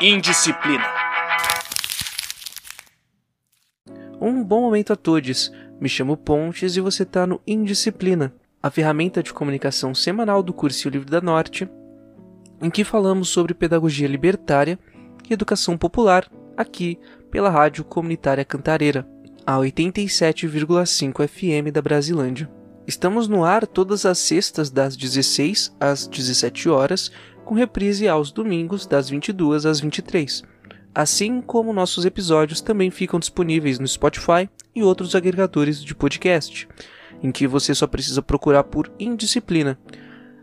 Indisciplina. Um bom momento a todos. Me chamo Pontes e você está no Indisciplina, a ferramenta de comunicação semanal do Cursinho Livre da Norte, em que falamos sobre pedagogia libertária e educação popular aqui pela Rádio Comunitária Cantareira, a 87,5 FM da Brasilândia. Estamos no ar todas as sextas das 16 às 17 horas, com reprise aos domingos das 22 às 23. Assim como nossos episódios também ficam disponíveis no Spotify e outros agregadores de podcast, em que você só precisa procurar por Indisciplina,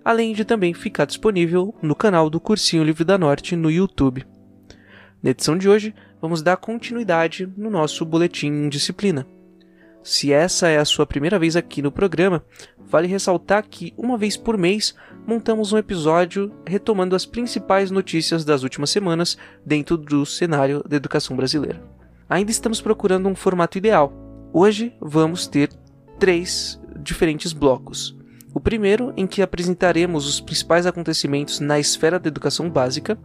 além de também ficar disponível no canal do Cursinho Livre da Norte no YouTube. Na edição de hoje, vamos dar continuidade no nosso boletim Indisciplina. Se essa é a sua primeira vez aqui no programa, vale ressaltar que, uma vez por mês, montamos um episódio retomando as principais notícias das últimas semanas dentro do cenário da educação brasileira. Ainda estamos procurando um formato ideal. Hoje vamos ter três diferentes blocos. O primeiro, em que apresentaremos os principais acontecimentos na esfera da educação básica.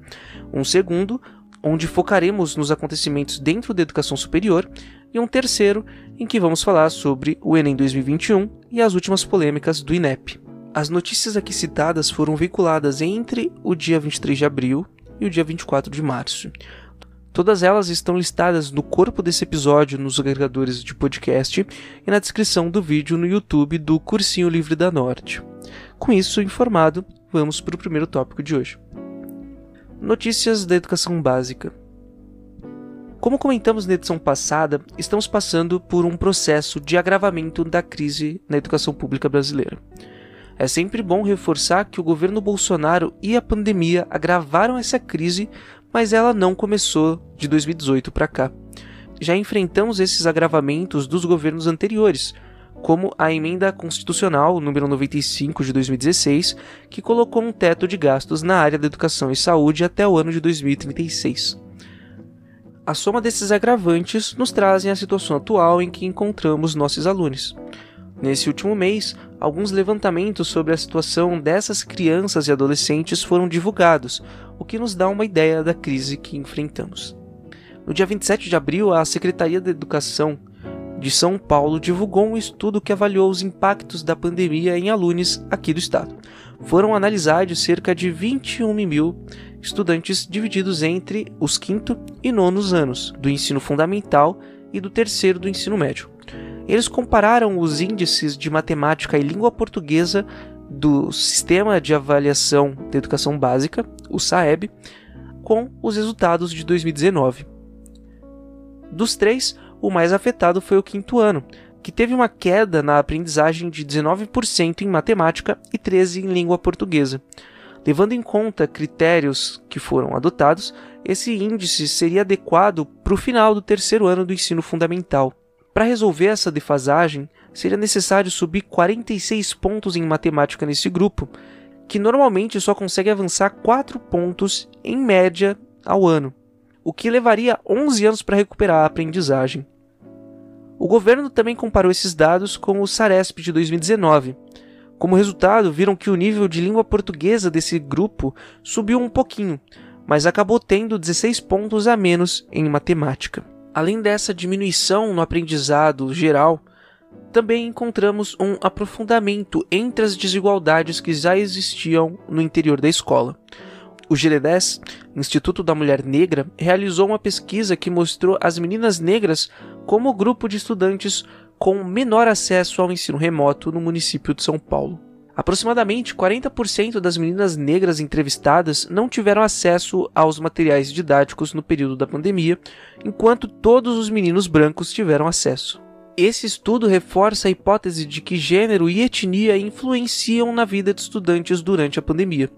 Um segundo, onde focaremos nos acontecimentos dentro da educação superior, e um terceiro, em que vamos falar sobre o Enem 2021 e as últimas polêmicas do INEP. As notícias aqui citadas foram veiculadas entre o dia 23 de abril e o dia 24 de março. Todas elas estão listadas no corpo desse episódio nos agregadores de podcast e na descrição do vídeo no YouTube do Cursinho Livre da Norte. Com isso informado, vamos para o primeiro tópico de hoje. Notícias da educação básica. Como comentamos na edição passada, estamos passando por um processo de agravamento da crise na educação pública brasileira. É sempre bom reforçar que o governo Bolsonaro e a pandemia agravaram essa crise, mas ela não começou de 2018 para cá. Já enfrentamos esses agravamentos dos governos anteriores, como a emenda constitucional número 95 de 2016, que colocou um teto de gastos na área da educação e saúde até o ano de 2036. A soma desses agravantes nos trazem a situação atual em que encontramos nossos alunos. Nesse último mês, alguns levantamentos sobre a situação dessas crianças e adolescentes foram divulgados, o que nos dá uma ideia da crise que enfrentamos. No dia 27 de abril, a Secretaria da Educação de São Paulo divulgou um estudo que avaliou os impactos da pandemia em alunos aqui do estado. Foram analisados cerca de 21 mil estudantes divididos entre os quinto e nonos anos do ensino fundamental e do terceiro do ensino médio. Eles compararam os índices de matemática e língua portuguesa do Sistema de Avaliação da Educação Básica, o SAEB, com os resultados de 2019. Dos três, o mais afetado foi o quinto ano, que teve uma queda na aprendizagem de 19% em matemática e 13% em língua portuguesa. Levando em conta critérios que foram adotados, esse índice seria adequado para o final do terceiro ano do ensino fundamental. Para resolver essa defasagem, seria necessário subir 46 pontos em matemática nesse grupo, que normalmente só consegue avançar 4 pontos em média ao ano, o que levaria 11 anos para recuperar a aprendizagem. O governo também comparou esses dados com o SARESP de 2019, como resultado, viram que o nível de língua portuguesa desse grupo subiu um pouquinho, mas acabou tendo 16 pontos a menos em matemática. Além dessa diminuição no aprendizado geral, também encontramos um aprofundamento entre as desigualdades que já existiam no interior da escola. O GD10, Instituto da Mulher Negra, realizou uma pesquisa que mostrou as meninas negras como grupo de estudantes com menor acesso ao ensino remoto no município de São Paulo. Aproximadamente 40% das meninas negras entrevistadas não tiveram acesso aos materiais didáticos no período da pandemia, enquanto todos os meninos brancos tiveram acesso. Esse estudo reforça a hipótese de que gênero e etnia influenciam na vida de estudantes durante a pandemia.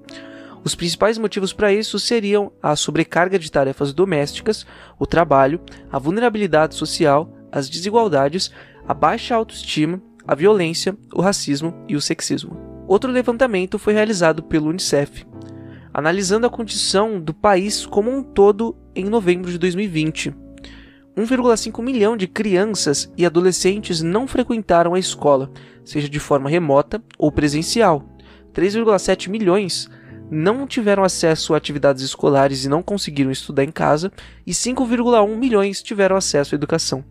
Os principais motivos para isso seriam a sobrecarga de tarefas domésticas, o trabalho, a vulnerabilidade social, as desigualdades, a baixa autoestima, a violência, o racismo e o sexismo. Outro levantamento foi realizado pelo Unicef, analisando a condição do país como um todo em novembro de 2020. 1,5 milhão de crianças e adolescentes não frequentaram a escola, seja de forma remota ou presencial. 3,7 milhões não tiveram acesso a atividades escolares e não conseguiram estudar em casa, e 5,1 milhões tiveram acesso à educação.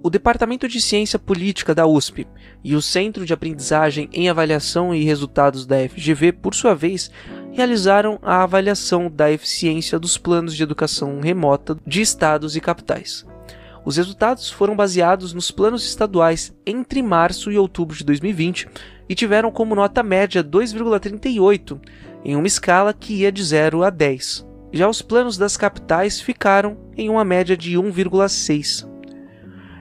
O Departamento de Ciência Política da USP e o Centro de Aprendizagem em Avaliação e Resultados da FGV, por sua vez, realizaram a avaliação da eficiência dos planos de educação remota de estados e capitais. Os resultados foram baseados nos planos estaduais entre março e outubro de 2020 e tiveram como nota média 2,38, em uma escala que ia de 0 a 10. Já os planos das capitais ficaram em uma média de 1,6.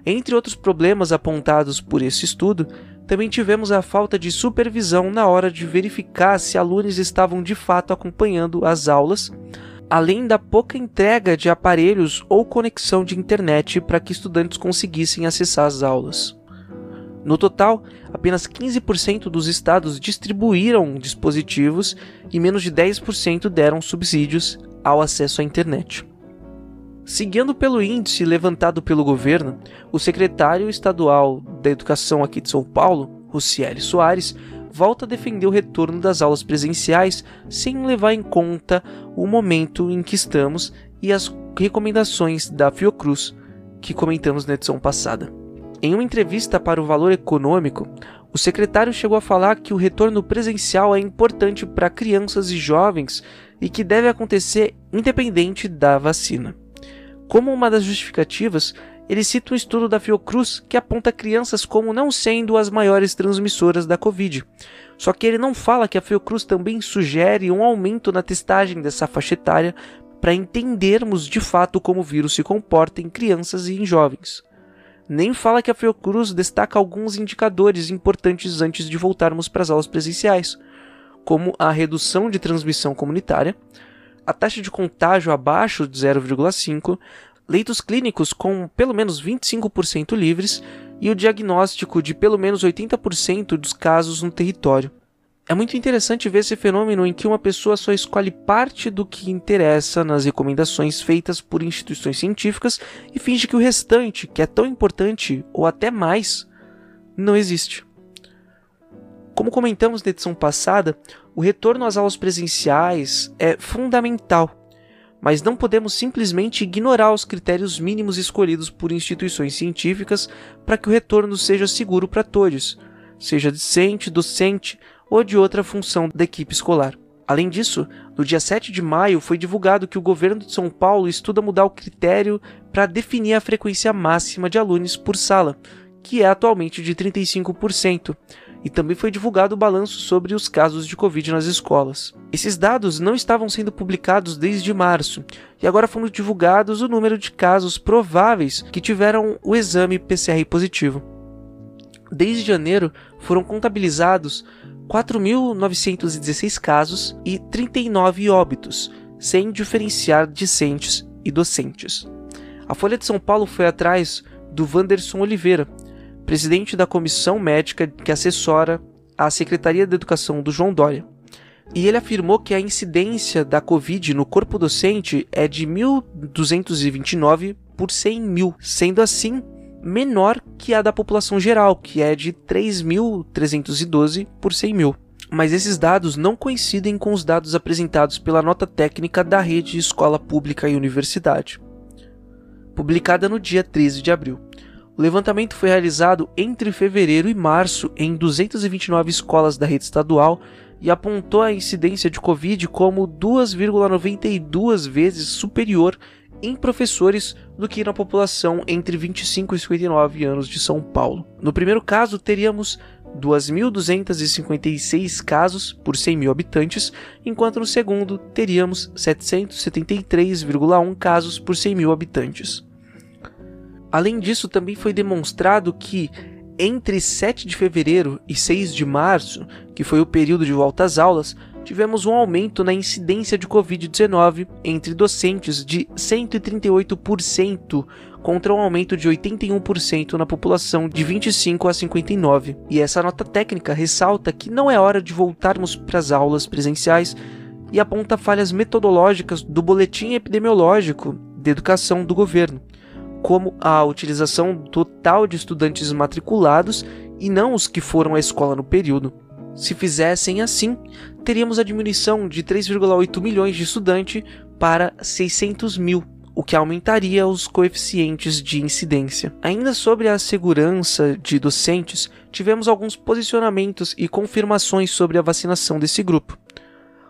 Entre outros problemas apontados por esse estudo, também tivemos a falta de supervisão na hora de verificar se alunos estavam de fato acompanhando as aulas, além da pouca entrega de aparelhos ou conexão de internet para que estudantes conseguissem acessar as aulas. No total, apenas 15% dos estados distribuíram dispositivos e menos de 10% deram subsídios ao acesso à internet. Seguindo pelo índice levantado pelo governo, o secretário estadual da Educação aqui de São Paulo, Rocieli Soares, volta a defender o retorno das aulas presenciais sem levar em conta o momento em que estamos e as recomendações da Fiocruz que comentamos na edição passada. Em uma entrevista para o Valor Econômico, o secretário chegou a falar que o retorno presencial é importante para crianças e jovens e que deve acontecer independente da vacina. Como uma das justificativas, ele cita um estudo da Fiocruz que aponta crianças como não sendo as maiores transmissoras da Covid. Só que ele não fala que a Fiocruz também sugere um aumento na testagem dessa faixa etária para entendermos de fato como o vírus se comporta em crianças e em jovens. Nem fala que a Fiocruz destaca alguns indicadores importantes antes de voltarmos para as aulas presenciais, como a redução de transmissão comunitária, a taxa de contágio abaixo de 0,5, leitos clínicos com pelo menos 25% livres e o diagnóstico de pelo menos 80% dos casos no território. É muito interessante ver esse fenômeno em que uma pessoa só escolhe parte do que interessa nas recomendações feitas por instituições científicas e finge que o restante, que é tão importante ou até mais, não existe. Como comentamos na edição passada, o retorno às aulas presenciais é fundamental, mas não podemos simplesmente ignorar os critérios mínimos escolhidos por instituições científicas para que o retorno seja seguro para todos, seja discente, docente ou de outra função da equipe escolar. Além disso, no dia 7 de maio foi divulgado que o governo de São Paulo estuda mudar o critério para definir a frequência máxima de alunos por sala, que é atualmente de 35%, e também foi divulgado o balanço sobre os casos de Covid nas escolas. Esses dados não estavam sendo publicados desde março, e agora foram divulgados o número de casos prováveis que tiveram o exame PCR positivo. Desde janeiro foram contabilizados 4.916 casos e 39 óbitos, sem diferenciar discentes e docentes. A Folha de São Paulo foi atrás do Wanderson Oliveira, presidente da comissão médica que assessora a Secretaria da Educação do João Dória. E ele afirmou que a incidência da Covid no corpo docente é de 1.229 por 100 mil, sendo assim menor que a da população geral, que é de 3.312 por 100 mil. Mas esses dados não coincidem com os dados apresentados pela nota técnica da rede Escola Pública e Universidade, publicada no dia 13 de abril. O levantamento foi realizado entre fevereiro e março em 229 escolas da rede estadual e apontou a incidência de Covid como 2,92 vezes superior em professores do que na população entre 25 e 59 anos de São Paulo. No primeiro caso, teríamos 2.256 casos por 100 mil habitantes, enquanto no segundo teríamos 773,1 casos por 100 mil habitantes. Além disso, também foi demonstrado que entre 7 de fevereiro e 6 de março, que foi o período de volta às aulas, tivemos um aumento na incidência de Covid-19 entre docentes de 138%, contra um aumento de 81% na população de 25 a 59. E essa nota técnica ressalta que não é hora de voltarmos para as aulas presenciais e aponta falhas metodológicas do boletim epidemiológico de educação do governo como a utilização total de estudantes matriculados e não os que foram à escola no período. Se fizessem assim, teríamos a diminuição de 3,8 milhões de estudantes para 600 mil, o que aumentaria os coeficientes de incidência. Ainda sobre a segurança de docentes, tivemos alguns posicionamentos e confirmações sobre a vacinação desse grupo.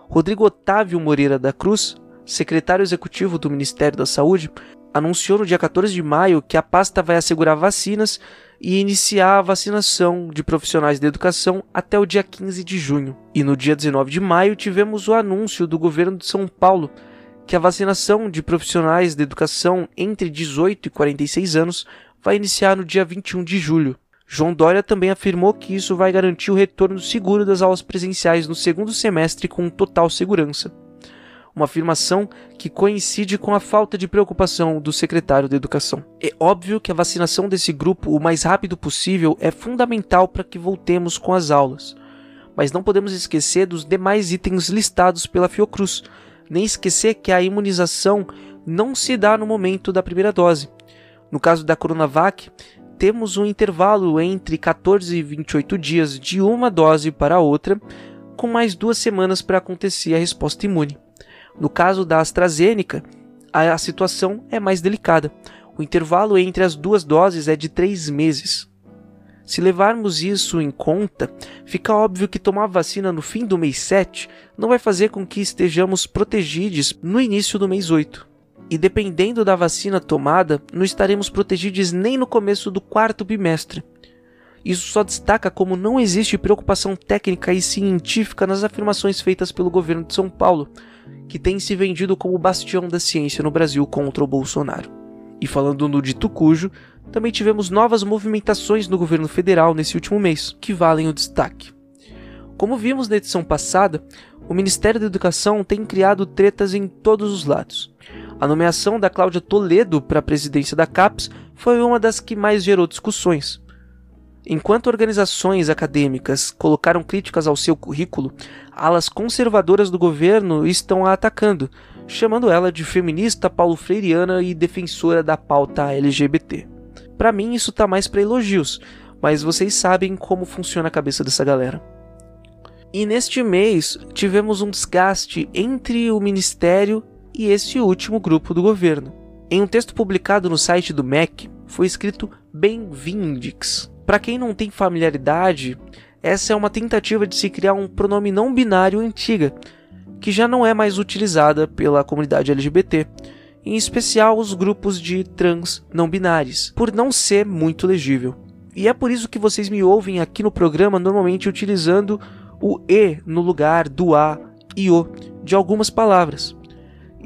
Rodrigo Otávio Moreira da Cruz, secretário executivo do Ministério da Saúde, anunciou no dia 14 de maio que a pasta vai assegurar vacinas e iniciar a vacinação de profissionais da educação até o dia 15 de junho. E no dia 19 de maio tivemos o anúncio do governo de São Paulo que a vacinação de profissionais da educação entre 18 e 46 anos vai iniciar no dia 21 de julho. João Dória também afirmou que isso vai garantir o retorno seguro das aulas presenciais no segundo semestre com total segurança uma afirmação que coincide com a falta de preocupação do secretário da Educação. É óbvio que a vacinação desse grupo o mais rápido possível é fundamental para que voltemos com as aulas, mas não podemos esquecer dos demais itens listados pela Fiocruz, nem esquecer que a imunização não se dá no momento da primeira dose. No caso da Coronavac, temos um intervalo entre 14 e 28 dias de uma dose para a outra, com mais duas semanas para acontecer a resposta imune. No caso da AstraZeneca, a situação é mais delicada. O intervalo entre as duas doses é de três meses. Se levarmos isso em conta, fica óbvio que tomar vacina no fim do mês 7 não vai fazer com que estejamos protegidos no início do mês 8. E dependendo da vacina tomada, não estaremos protegidos nem no começo do quarto bimestre. Isso só destaca como não existe preocupação técnica e científica nas afirmações feitas pelo governo de São Paulo, que tem se vendido como bastião da ciência no Brasil contra o Bolsonaro. E falando no dito cujo, também tivemos novas movimentações no governo federal nesse último mês, que valem o destaque. Como vimos na edição passada, o Ministério da Educação tem criado tretas em todos os lados. A nomeação da Cláudia Toledo para a presidência da CAPES foi uma das que mais gerou discussões. Enquanto organizações acadêmicas colocaram críticas ao seu currículo, alas conservadoras do governo estão a atacando, chamando ela de feminista paulo-freiriana e defensora da pauta LGBT. Para mim isso tá mais para elogios, mas vocês sabem como funciona a cabeça dessa galera. E neste mês tivemos um desgaste entre o ministério e esse último grupo do governo. Em um texto publicado no site do MEC, foi escrito Bem-vindix, para quem não tem familiaridade, essa é uma tentativa de se criar um pronome não binário antiga, que já não é mais utilizada pela comunidade LGBT, em especial os grupos de trans não binários, por não ser muito legível. E é por isso que vocês me ouvem aqui no programa normalmente utilizando o e no lugar do a e o de algumas palavras.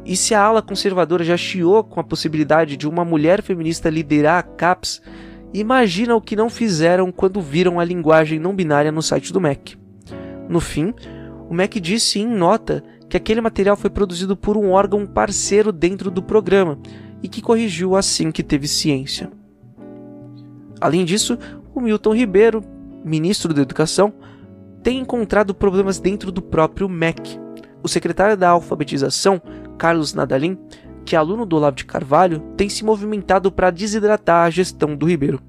E se a ala conservadora já chiou com a possibilidade de uma mulher feminista liderar a CAPS, Imagina o que não fizeram quando viram a linguagem não binária no site do Mac. No fim, o Mac disse em nota que aquele material foi produzido por um órgão parceiro dentro do programa e que corrigiu assim que teve ciência. Além disso, o Milton Ribeiro, ministro da Educação, tem encontrado problemas dentro do próprio MEC. O secretário da Alfabetização, Carlos Nadalim, que aluno do Olavo de Carvalho, tem se movimentado para desidratar a gestão do Ribeiro.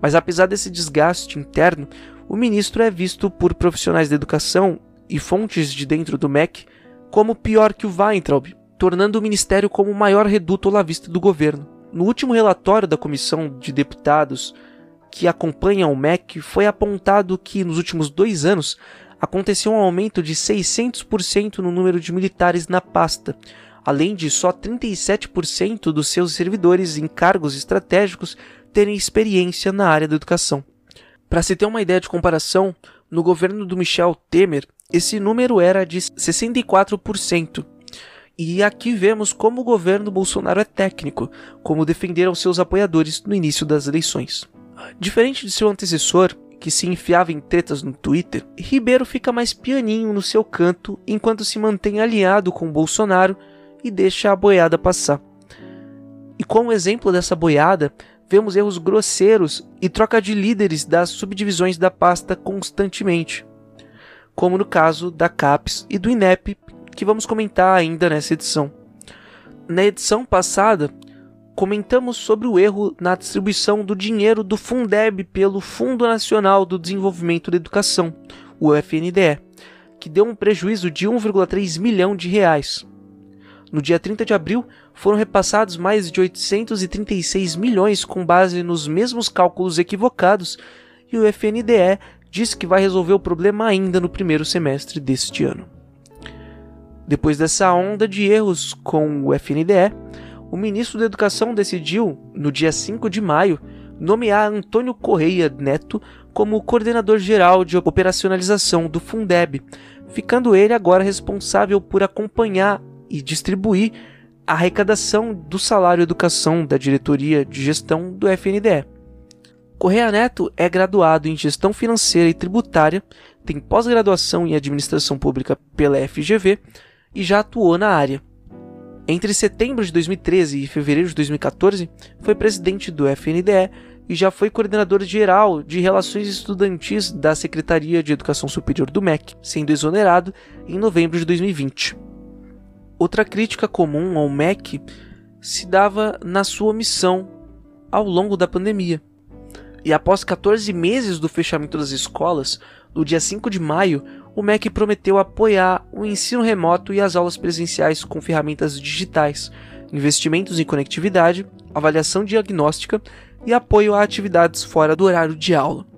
Mas apesar desse desgaste interno, o ministro é visto por profissionais da educação e fontes de dentro do MEC como pior que o Weintraub, tornando o ministério como o maior reduto olavista do governo. No último relatório da comissão de deputados que acompanha o MEC, foi apontado que nos últimos dois anos aconteceu um aumento de 600% no número de militares na pasta, além de só 37% dos seus servidores em cargos estratégicos terem experiência na área da educação. Para se ter uma ideia de comparação, no governo do Michel Temer, esse número era de 64%. E aqui vemos como o governo Bolsonaro é técnico, como defenderam seus apoiadores no início das eleições. Diferente de seu antecessor, que se enfiava em tretas no Twitter, Ribeiro fica mais pianinho no seu canto enquanto se mantém aliado com Bolsonaro e deixa a boiada passar. E como exemplo dessa boiada, vemos erros grosseiros e troca de líderes das subdivisões da pasta constantemente, como no caso da CAPES e do INEP, que vamos comentar ainda nessa edição. Na edição passada, comentamos sobre o erro na distribuição do dinheiro do Fundeb pelo Fundo Nacional do Desenvolvimento da Educação, o FNDE, que deu um prejuízo de 1,3 milhão de reais. No dia 30 de abril, foram repassados mais de 836 milhões com base nos mesmos cálculos equivocados, e o FNDE disse que vai resolver o problema ainda no primeiro semestre deste ano. Depois dessa onda de erros com o FNDE, o ministro da Educação decidiu, no dia 5 de maio, nomear Antônio Correia Neto como coordenador geral de operacionalização do Fundeb, ficando ele agora responsável por acompanhar e distribuir a arrecadação do salário educação da diretoria de gestão do FNDE. Correia Neto é graduado em gestão financeira e tributária, tem pós-graduação em administração pública pela FGV e já atuou na área. Entre setembro de 2013 e fevereiro de 2014, foi presidente do FNDE e já foi coordenador geral de Relações Estudantis da Secretaria de Educação Superior do MEC, sendo exonerado em novembro de 2020. Outra crítica comum ao MEC se dava na sua missão ao longo da pandemia. E após 14 meses do fechamento das escolas, no dia 5 de maio, o MEC prometeu apoiar o ensino remoto e as aulas presenciais com ferramentas digitais, investimentos em conectividade, avaliação diagnóstica e apoio a atividades fora do horário de aula.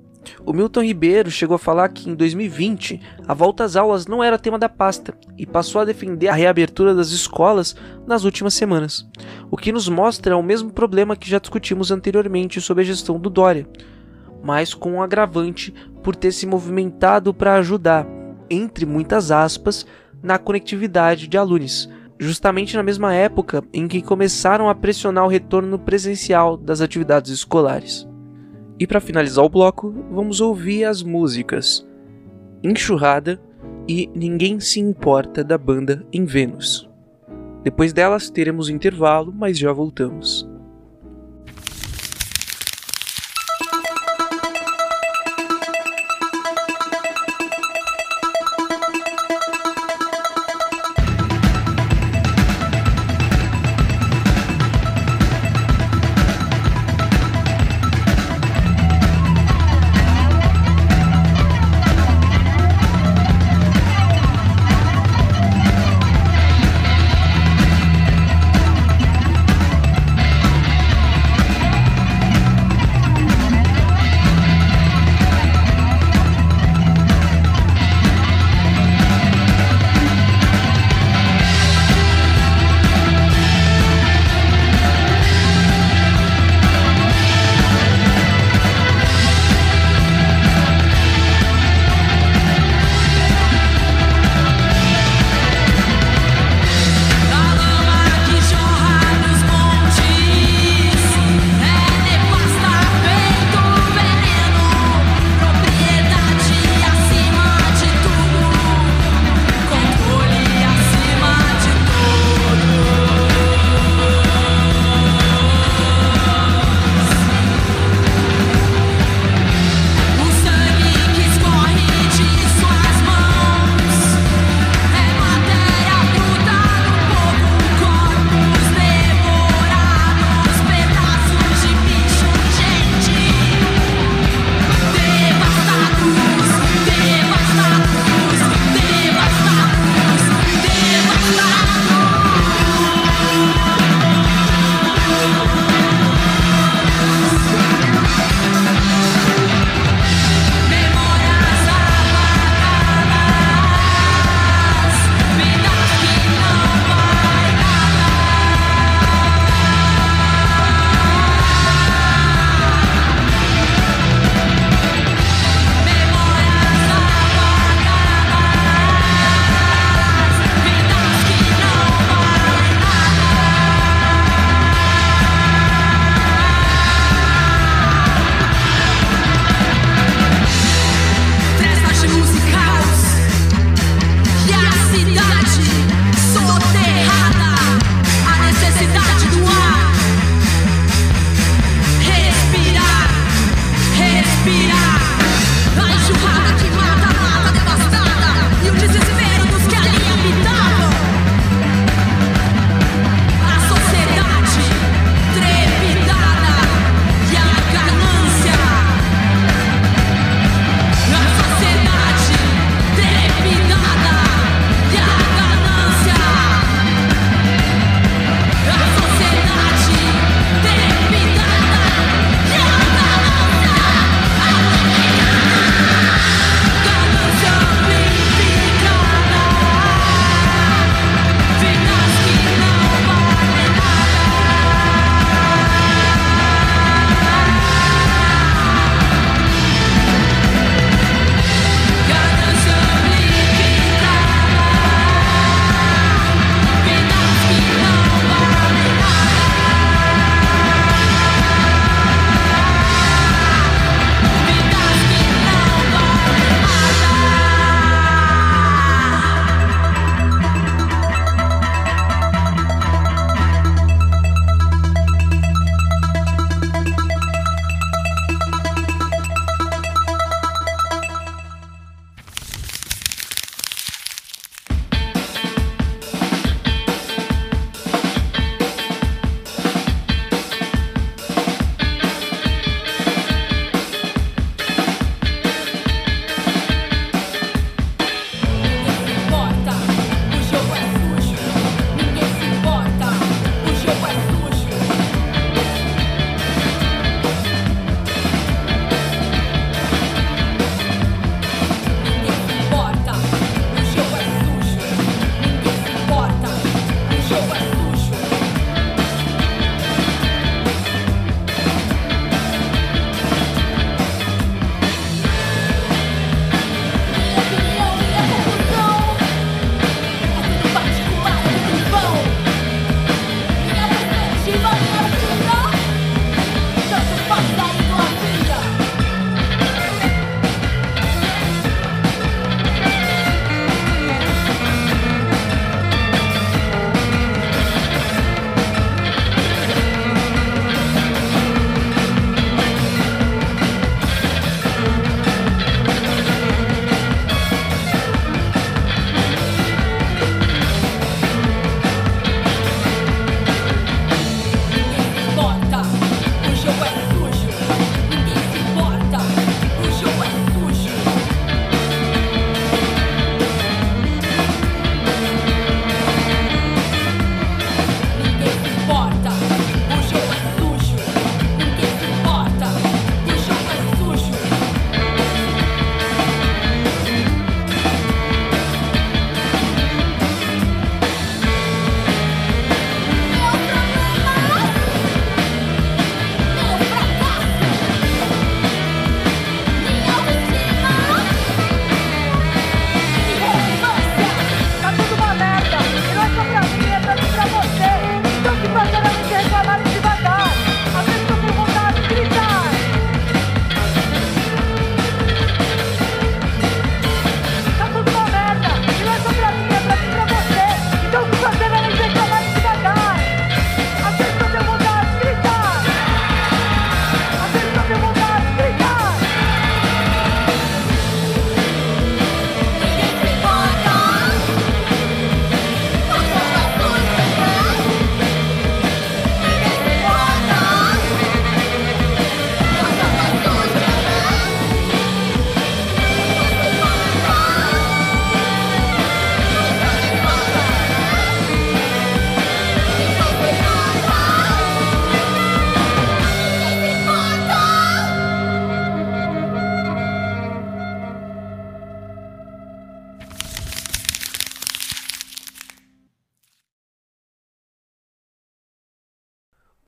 O Milton Ribeiro chegou a falar que em 2020 a volta às aulas não era tema da pasta e passou a defender a reabertura das escolas nas últimas semanas, o que nos mostra o mesmo problema que já discutimos anteriormente sobre a gestão do Dória, mas com um agravante por ter se movimentado para ajudar, entre muitas aspas, na conectividade de alunos, justamente na mesma época em que começaram a pressionar o retorno presencial das atividades escolares. E para finalizar o bloco, vamos ouvir as músicas Enxurrada e Ninguém Se Importa da banda Em Vênus. Depois delas teremos intervalo, mas já voltamos.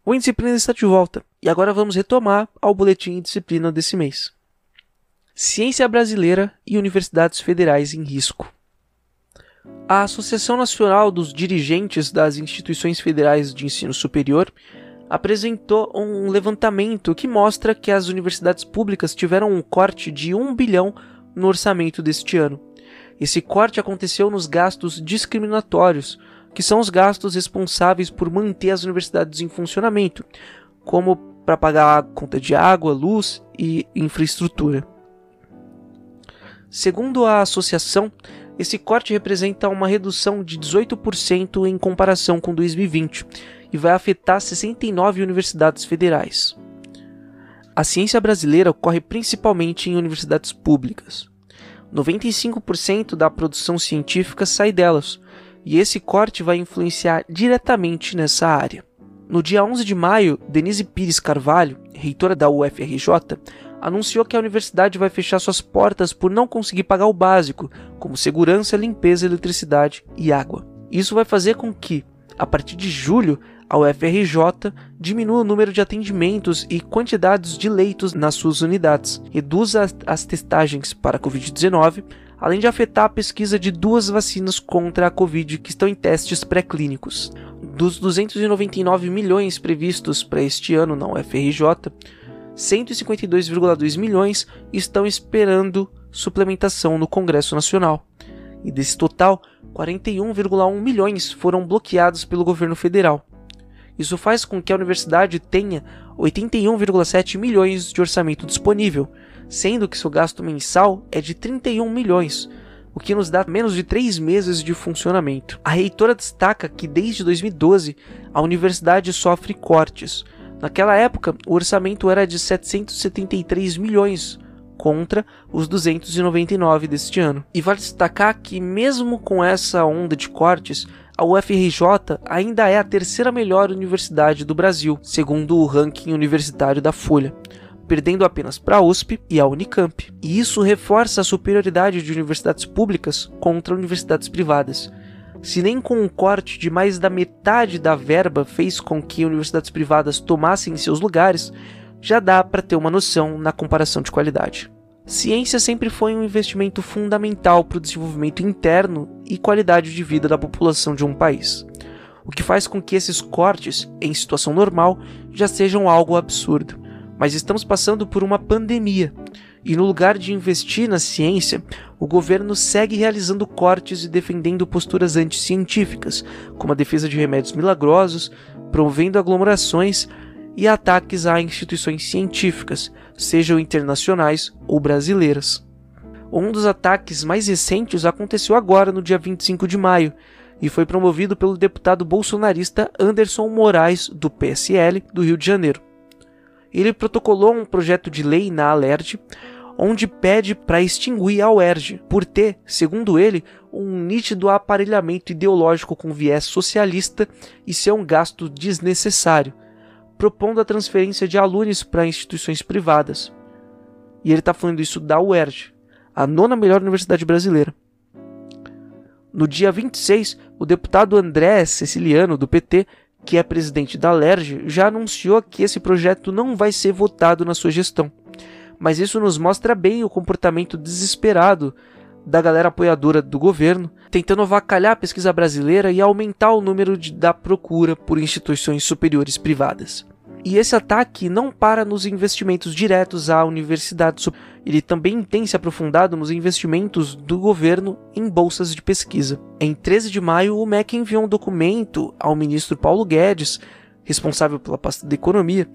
O Indisciplina está de volta e agora vamos retomar ao boletim Disciplina desse mês. Ciência Brasileira e Universidades Federais em Risco. A Associação Nacional dos Dirigentes das Instituições Federais de Ensino Superior apresentou um levantamento que mostra que as universidades públicas tiveram um corte de 1 bilhão no orçamento deste ano. Esse corte aconteceu nos gastos discriminatórios, que são os gastos responsáveis por manter as universidades em funcionamento, como para pagar a conta de água, luz e infraestrutura. Segundo a associação, esse corte representa uma redução de 18% em comparação com 2020 e vai afetar 69 universidades federais. A ciência brasileira ocorre principalmente em universidades públicas. 95% da produção científica sai delas, e esse corte vai influenciar diretamente nessa área. No dia 11 de maio, Denise Pires Carvalho, reitora da UFRJ, anunciou que a universidade vai fechar suas portas por não conseguir pagar o básico, como segurança, limpeza, eletricidade e água. Isso vai fazer com que, a partir de julho, a UFRJ diminua o número de atendimentos e quantidades de leitos nas suas unidades, reduza as testagens para a Covid-19, além de afetar a pesquisa de duas vacinas contra a Covid que estão em testes pré-clínicos. Dos 299 milhões previstos para este ano na UFRJ, 152,2 milhões estão esperando suplementação no Congresso Nacional. E desse total, 41,1 milhões foram bloqueados pelo governo federal. Isso faz com que a universidade tenha 81,7 milhões de orçamento disponível, sendo que seu gasto mensal é de 31 milhões, o que nos dá menos de três meses de funcionamento. A reitora destaca que desde 2012 a universidade sofre cortes. Naquela época, o orçamento era de 773 milhões contra os 299 deste ano. E vale destacar que mesmo com essa onda de cortes, a UFRJ ainda é a terceira melhor universidade do Brasil, segundo o ranking universitário da Folha perdendo apenas para a USP e a Unicamp. E isso reforça a superioridade de universidades públicas contra universidades privadas. Se nem com um corte de mais da metade da verba fez com que universidades privadas tomassem seus lugares, já dá para ter uma noção na comparação de qualidade. Ciência sempre foi um investimento fundamental para o desenvolvimento interno e qualidade de vida da população de um país, o que faz com que esses cortes, em situação normal, já sejam algo absurdo mas estamos passando por uma pandemia. E no lugar de investir na ciência, o governo segue realizando cortes e defendendo posturas anticientíficas, como a defesa de remédios milagrosos, promovendo aglomerações e ataques a instituições científicas, sejam internacionais ou brasileiras. Um dos ataques mais recentes aconteceu agora, no dia 25 de maio, e foi promovido pelo deputado bolsonarista Anderson Moraes, do PSL, do Rio de Janeiro ele protocolou um projeto de lei na Alerj, onde pede para extinguir a UERJ, por ter, segundo ele, um nítido aparelhamento ideológico com viés socialista e ser um gasto desnecessário, propondo a transferência de alunos para instituições privadas. E ele está falando isso da UERJ, a nona melhor universidade brasileira. No dia 26, o deputado André Ceciliano, do PT, que é presidente da LERJ, já anunciou que esse projeto não vai ser votado na sua gestão. Mas isso nos mostra bem o comportamento desesperado da galera apoiadora do governo, tentando avacalhar a pesquisa brasileira e aumentar o número de, da procura por instituições superiores privadas. E esse ataque não para nos investimentos diretos à universidade, ele também tem se aprofundado nos investimentos do governo em bolsas de pesquisa. Em 13 de maio, o MEC enviou um documento ao ministro Paulo Guedes, responsável pela pasta da economia,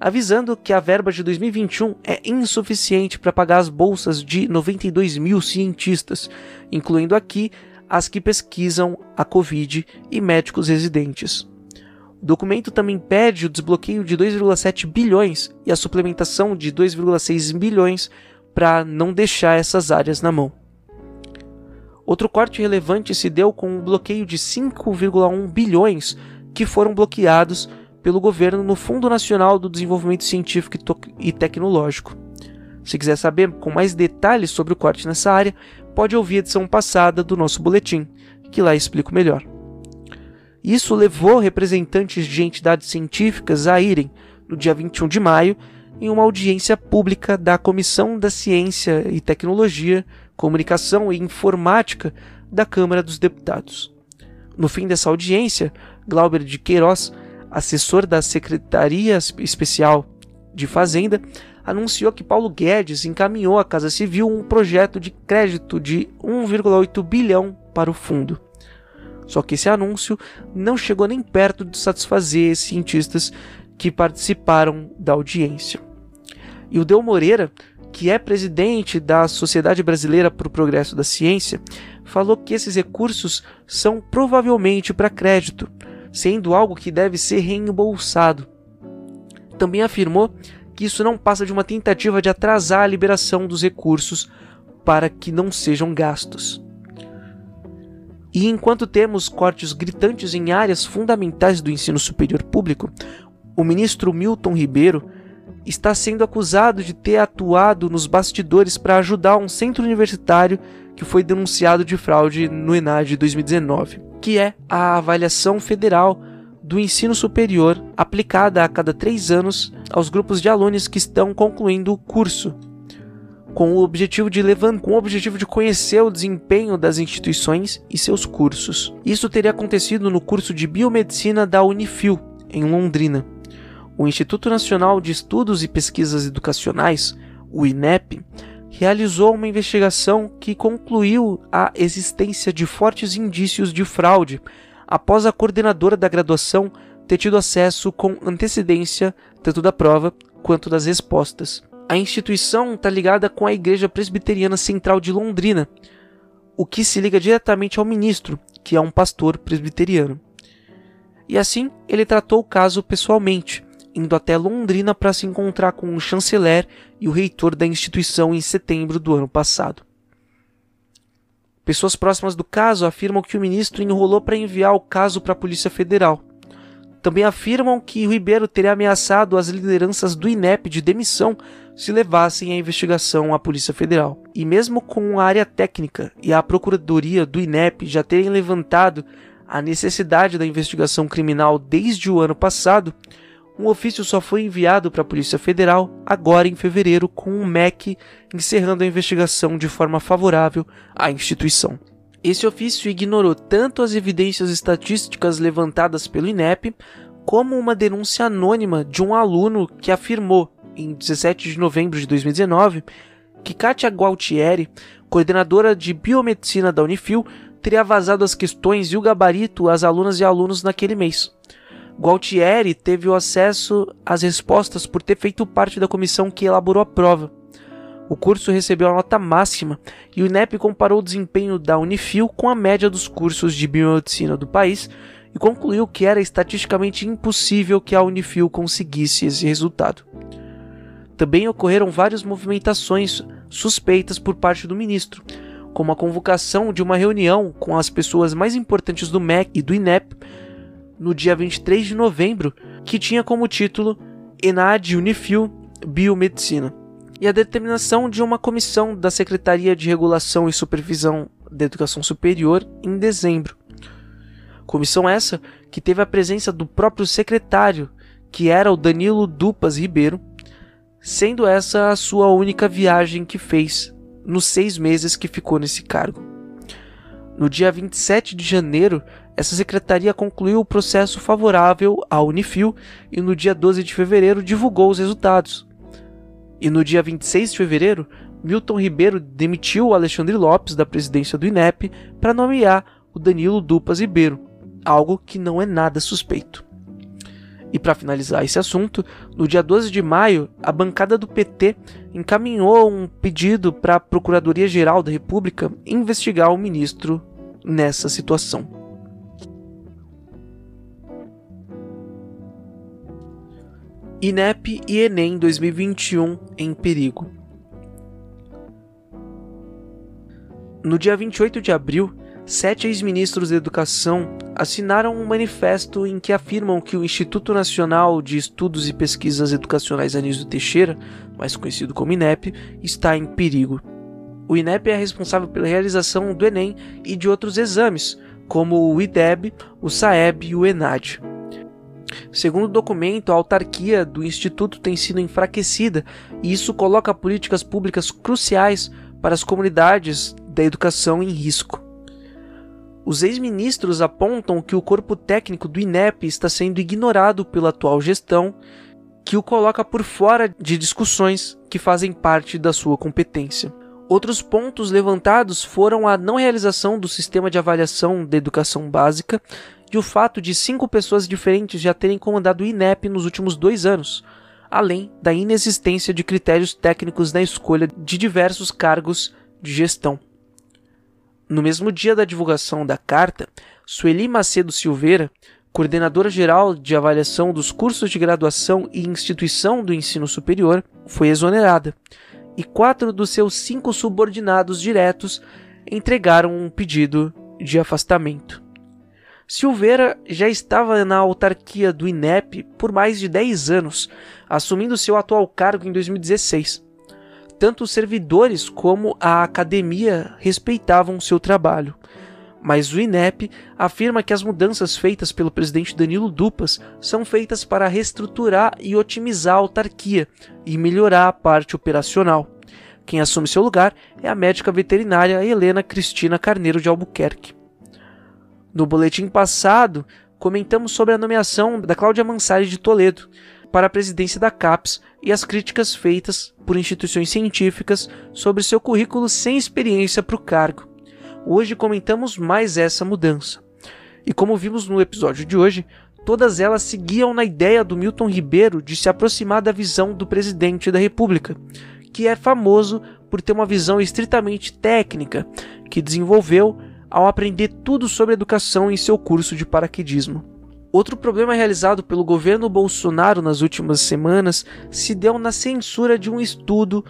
avisando que a verba de 2021 é insuficiente para pagar as bolsas de 92 mil cientistas, incluindo aqui as que pesquisam a Covid e médicos residentes. Documento também pede o desbloqueio de 2,7 bilhões e a suplementação de 2,6 bilhões para não deixar essas áreas na mão. Outro corte relevante se deu com o bloqueio de 5,1 bilhões que foram bloqueados pelo governo no Fundo Nacional do Desenvolvimento Científico e Tecnológico. Se quiser saber com mais detalhes sobre o corte nessa área, pode ouvir a edição passada do nosso boletim, que lá explico melhor. Isso levou representantes de entidades científicas a irem, no dia 21 de maio, em uma audiência pública da Comissão da Ciência e Tecnologia, Comunicação e Informática da Câmara dos Deputados. No fim dessa audiência, Glauber de Queiroz, assessor da Secretaria Especial de Fazenda, anunciou que Paulo Guedes encaminhou à Casa Civil um projeto de crédito de 1,8 bilhão para o fundo. Só que esse anúncio não chegou nem perto de satisfazer cientistas que participaram da audiência. E o Del Moreira, que é presidente da Sociedade Brasileira para o Progresso da Ciência, falou que esses recursos são provavelmente para crédito, sendo algo que deve ser reembolsado. Também afirmou que isso não passa de uma tentativa de atrasar a liberação dos recursos para que não sejam gastos. E enquanto temos cortes gritantes em áreas fundamentais do ensino superior público, o ministro Milton Ribeiro está sendo acusado de ter atuado nos bastidores para ajudar um centro universitário que foi denunciado de fraude no ENAD 2019, que é a avaliação federal do ensino superior aplicada a cada três anos aos grupos de alunos que estão concluindo o curso com o objetivo de levantar, com o objetivo de conhecer o desempenho das instituições e seus cursos. Isso teria acontecido no curso de biomedicina da Unifil, em Londrina. O Instituto Nacional de Estudos e Pesquisas Educacionais, o INEP, realizou uma investigação que concluiu a existência de fortes indícios de fraude após a coordenadora da graduação ter tido acesso com antecedência tanto da prova quanto das respostas. A instituição está ligada com a Igreja Presbiteriana Central de Londrina, o que se liga diretamente ao ministro, que é um pastor presbiteriano. E assim, ele tratou o caso pessoalmente, indo até Londrina para se encontrar com o chanceler e o reitor da instituição em setembro do ano passado. Pessoas próximas do caso afirmam que o ministro enrolou para enviar o caso para a Polícia Federal. Também afirmam que Ribeiro teria ameaçado as lideranças do INEP de demissão se levassem a investigação à Polícia Federal. E mesmo com a área técnica e a Procuradoria do INEP já terem levantado a necessidade da investigação criminal desde o ano passado, um ofício só foi enviado para a Polícia Federal agora em fevereiro, com o um MEC encerrando a investigação de forma favorável à instituição. Esse ofício ignorou tanto as evidências estatísticas levantadas pelo INEP, como uma denúncia anônima de um aluno que afirmou em 17 de novembro de 2019, que Katia Gualtieri, coordenadora de biomedicina da Unifil, teria vazado as questões e o gabarito às alunas e alunos naquele mês. Gualtieri teve o acesso às respostas por ter feito parte da comissão que elaborou a prova. O curso recebeu a nota máxima e o INEP comparou o desempenho da Unifil com a média dos cursos de biomedicina do país e concluiu que era estatisticamente impossível que a Unifil conseguisse esse resultado. Também ocorreram várias movimentações suspeitas por parte do ministro, como a convocação de uma reunião com as pessoas mais importantes do MEC e do INEP no dia 23 de novembro, que tinha como título ENAD Unifil Biomedicina, e a determinação de uma comissão da Secretaria de Regulação e Supervisão da Educação Superior em dezembro. Comissão essa que teve a presença do próprio secretário, que era o Danilo Dupas Ribeiro, sendo essa a sua única viagem que fez nos seis meses que ficou nesse cargo. No dia 27 de janeiro, essa secretaria concluiu o processo favorável à Unifil e no dia 12 de fevereiro divulgou os resultados. E no dia 26 de fevereiro, Milton Ribeiro demitiu Alexandre Lopes da presidência do INEP para nomear o Danilo Dupas Ribeiro, algo que não é nada suspeito. E para finalizar esse assunto, no dia 12 de maio, a bancada do PT encaminhou um pedido para a Procuradoria-Geral da República investigar o ministro nessa situação. INEP e Enem 2021 em perigo. No dia 28 de abril, sete ex-ministros da Educação assinaram um manifesto em que afirmam que o Instituto Nacional de Estudos e Pesquisas Educacionais Anísio Teixeira, mais conhecido como INEP, está em perigo. O INEP é responsável pela realização do Enem e de outros exames, como o IDEB, o SAEB e o ENAD. Segundo o documento, a autarquia do Instituto tem sido enfraquecida e isso coloca políticas públicas cruciais para as comunidades da educação em risco. Os ex-ministros apontam que o corpo técnico do INEP está sendo ignorado pela atual gestão, que o coloca por fora de discussões que fazem parte da sua competência. Outros pontos levantados foram a não realização do sistema de avaliação da educação básica e o fato de cinco pessoas diferentes já terem comandado o INEP nos últimos dois anos, além da inexistência de critérios técnicos na escolha de diversos cargos de gestão. No mesmo dia da divulgação da carta, Sueli Macedo Silveira, coordenadora geral de avaliação dos cursos de graduação e instituição do ensino superior, foi exonerada, e quatro dos seus cinco subordinados diretos entregaram um pedido de afastamento. Silveira já estava na autarquia do INEP por mais de 10 anos, assumindo seu atual cargo em 2016. Tanto os servidores como a academia respeitavam seu trabalho. Mas o INEP afirma que as mudanças feitas pelo presidente Danilo Dupas são feitas para reestruturar e otimizar a autarquia e melhorar a parte operacional. Quem assume seu lugar é a médica veterinária Helena Cristina Carneiro de Albuquerque. No boletim passado, comentamos sobre a nomeação da Cláudia Mansari de Toledo para a presidência da CAPES e as críticas feitas por instituições científicas sobre seu currículo sem experiência para o cargo. Hoje comentamos mais essa mudança. E como vimos no episódio de hoje, todas elas seguiam na ideia do Milton Ribeiro de se aproximar da visão do presidente da República, que é famoso por ter uma visão estritamente técnica, que desenvolveu ao aprender tudo sobre educação em seu curso de paraquedismo. Outro problema realizado pelo governo Bolsonaro nas últimas semanas se deu na censura de um estudo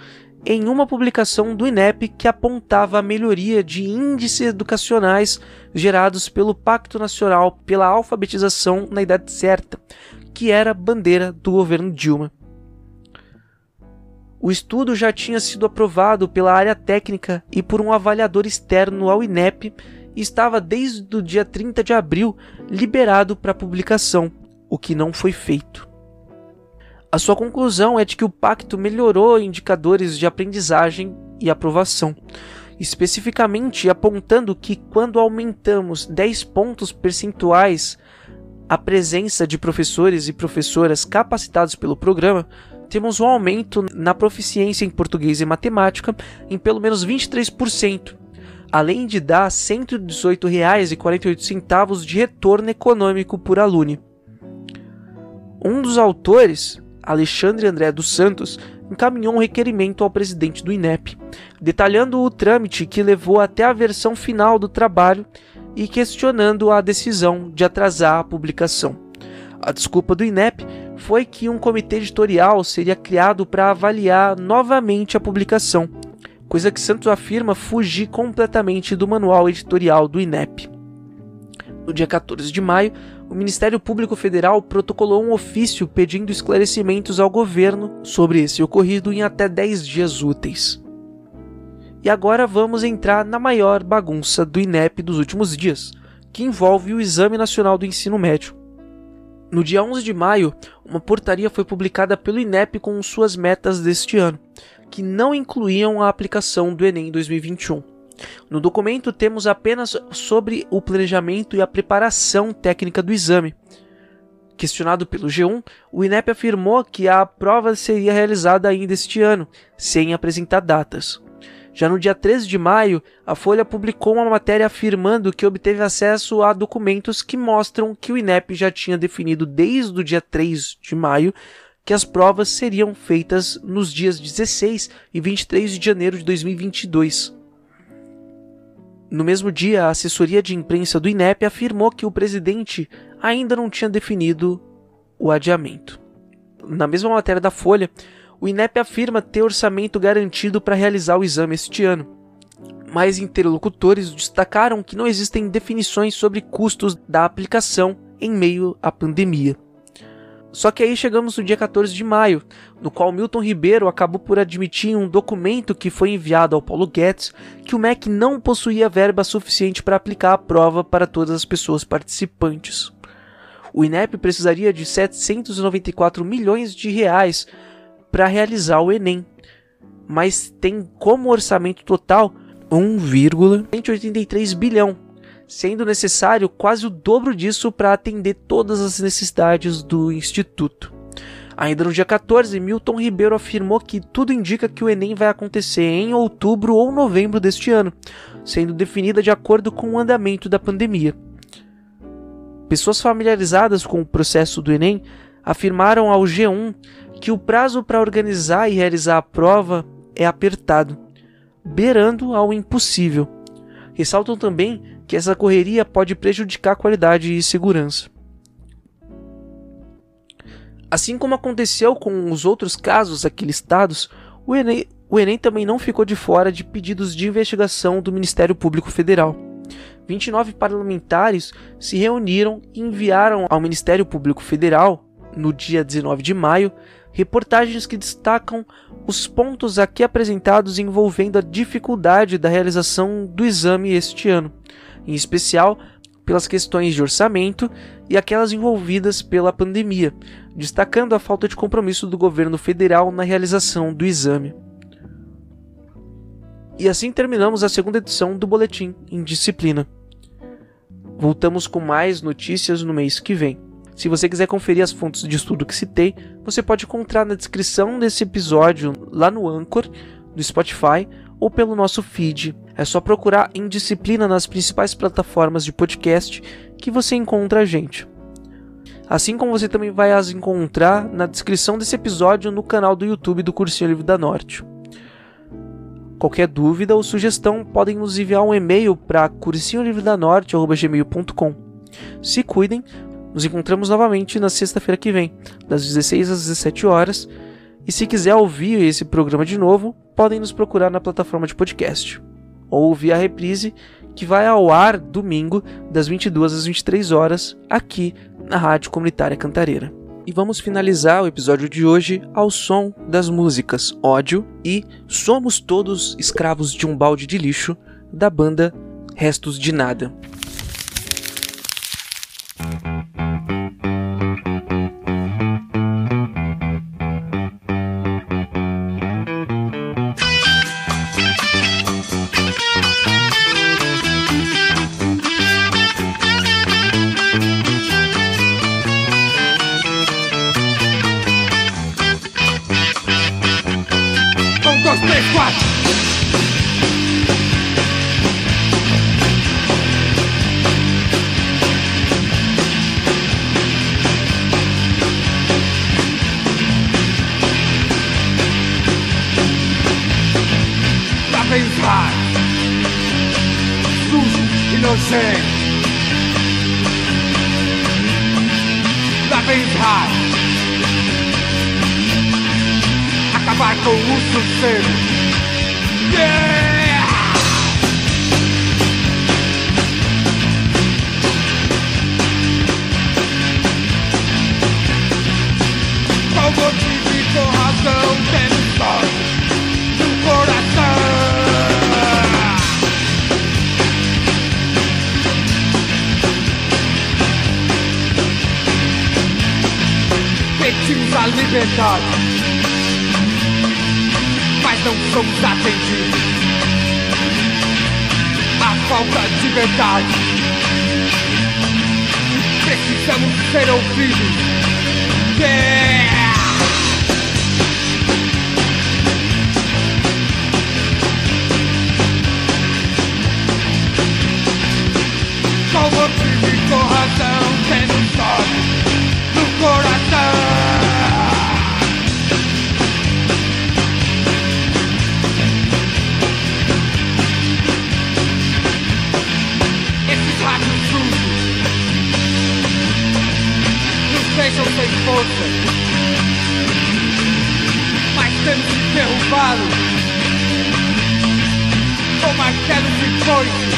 em uma publicação do INEP que apontava a melhoria de índices educacionais gerados pelo Pacto Nacional pela Alfabetização na Idade Certa, que era bandeira do governo Dilma. O estudo já tinha sido aprovado pela área técnica e por um avaliador externo ao INEP e estava desde o dia 30 de abril liberado para publicação, o que não foi feito. A sua conclusão é de que o pacto melhorou indicadores de aprendizagem e aprovação, especificamente apontando que quando aumentamos 10 pontos percentuais a presença de professores e professoras capacitados pelo programa, temos um aumento na proficiência em português e matemática em pelo menos 23%, além de dar R$ 118,48 de retorno econômico por aluno. Um dos autores, Alexandre André dos Santos, encaminhou um requerimento ao presidente do INEP, detalhando o trâmite que levou até a versão final do trabalho e questionando a decisão de atrasar a publicação. A desculpa do INEP foi que um comitê editorial seria criado para avaliar novamente a publicação, coisa que Santos afirma fugir completamente do manual editorial do INEP. No dia 14 de maio, o Ministério Público Federal protocolou um ofício pedindo esclarecimentos ao governo sobre esse ocorrido em até 10 dias úteis. E agora vamos entrar na maior bagunça do INEP dos últimos dias, que envolve o Exame Nacional do Ensino Médio. No dia 11 de maio, uma portaria foi publicada pelo INEP com suas metas deste ano, que não incluíam a aplicação do Enem 2021. No documento temos apenas sobre o planejamento e a preparação técnica do exame. Questionado pelo G1, o INEP afirmou que a prova seria realizada ainda este ano, sem apresentar datas. Já no dia 13 de maio, a Folha publicou uma matéria afirmando que obteve acesso a documentos que mostram que o INEP já tinha definido desde o dia 3 de maio que as provas seriam feitas nos dias 16 e 23 de janeiro de 2022. No mesmo dia, a assessoria de imprensa do INEP afirmou que o presidente ainda não tinha definido o adiamento. Na mesma matéria da Folha, o INEP afirma ter orçamento garantido para realizar o exame este ano. Mas interlocutores destacaram que não existem definições sobre custos da aplicação em meio à pandemia. Só que aí chegamos no dia 14 de maio, no qual Milton Ribeiro acabou por admitir em um documento que foi enviado ao Paulo Guedes que o MEC não possuía verba suficiente para aplicar a prova para todas as pessoas participantes. O INEP precisaria de 794 milhões de reais para realizar o Enem, mas tem como orçamento total 1,183 bilhão, sendo necessário quase o dobro disso para atender todas as necessidades do Instituto. Ainda no dia 14, Milton Ribeiro afirmou que tudo indica que o Enem vai acontecer em outubro ou novembro deste ano, sendo definida de acordo com o andamento da pandemia. Pessoas familiarizadas com o processo do Enem afirmaram ao G1 que o prazo para organizar e realizar a prova é apertado, beirando ao impossível. Ressaltam também que essa correria pode prejudicar a qualidade e segurança. Assim como aconteceu com os outros casos aqui listados, o Enem, o Enem também não ficou de fora de pedidos de investigação do Ministério Público Federal. 29 parlamentares se reuniram e enviaram ao Ministério Público Federal, no dia 19 de maio, reportagens que destacam os pontos aqui apresentados envolvendo a dificuldade da realização do exame este ano, em especial pelas questões de orçamento e aquelas envolvidas pela pandemia, destacando a falta de compromisso do governo federal na realização do exame. E assim terminamos a segunda edição do Boletim em Disciplina. Voltamos com mais notícias no mês que vem. Se você quiser conferir as fontes de estudo que citei, você pode encontrar na descrição desse episódio lá no Anchor, no Spotify ou pelo nosso feed. É só procurar em disciplina nas principais plataformas de podcast que você encontra a gente. Assim como você também vai as encontrar na descrição desse episódio no canal do YouTube do Cursinho Livre da Norte. Qualquer dúvida ou sugestão podem nos enviar um e-mail para cursinholivredanorte.gmail.com. Se cuidem, nos encontramos novamente na sexta-feira que vem, das 16 às 17 horas. E se quiser ouvir esse programa de novo, podem nos procurar na plataforma de podcast. Ou ouvir a reprise, que vai ao ar domingo, das 22 às 23 horas, aqui na Rádio Comunitária Cantareira. E vamos finalizar o episódio de hoje ao som das músicas Ódio e Somos Todos Escravos de um Balde de Lixo, da banda Restos de Nada. Nojento. Dá pensar acabar com o sossego. Yeah! Liberdade, mas não somos atendidos. A falta de verdade. Precisamos ser ouvidos. Yeah! Com motivo e com razão temos nós no coração. Deixam sem força, mas temos que derrubá-los com martelos e foices.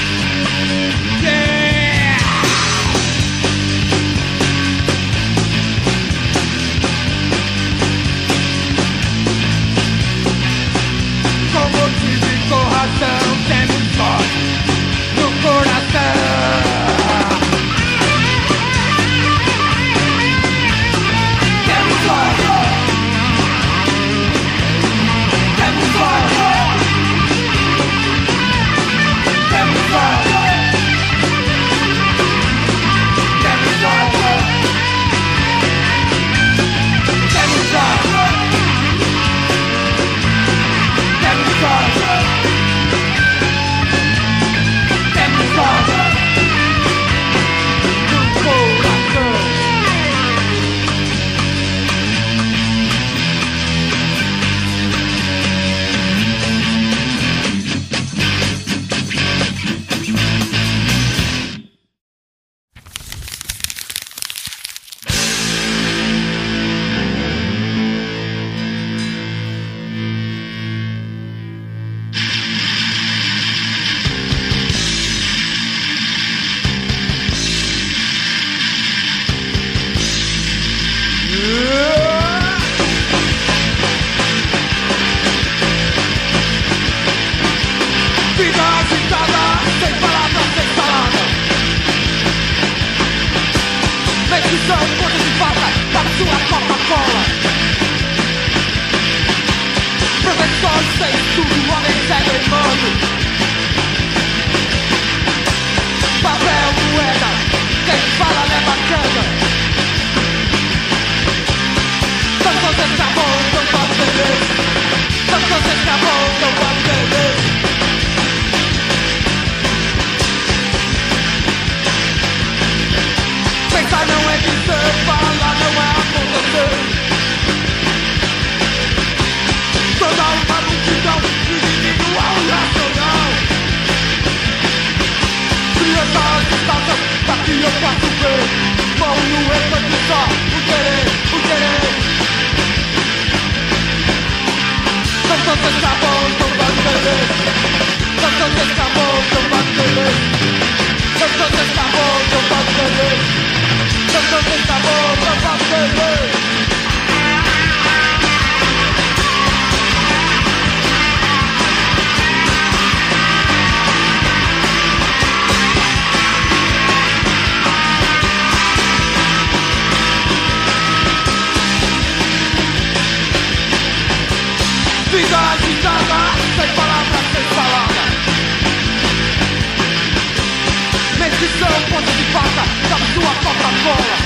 Mendição, ponte de faca, da sua Coca-Cola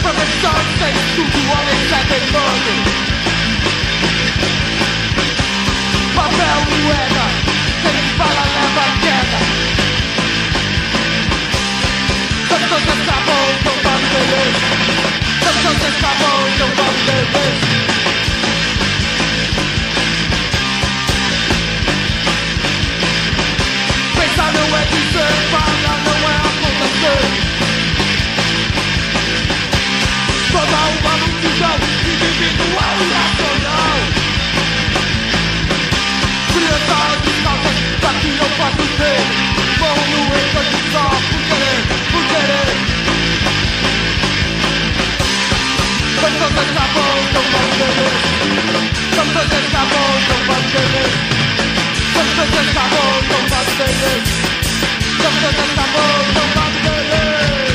Professor sem estudo, homem cego e bando Papel, moeda, quem fala leva queda. Tantos escravos não vão beber. Tantos escravos não vão beber Pensar não é dizer, falar não é acontecer Don't stop the rain. Don't stop the rain. Don't stop the rain.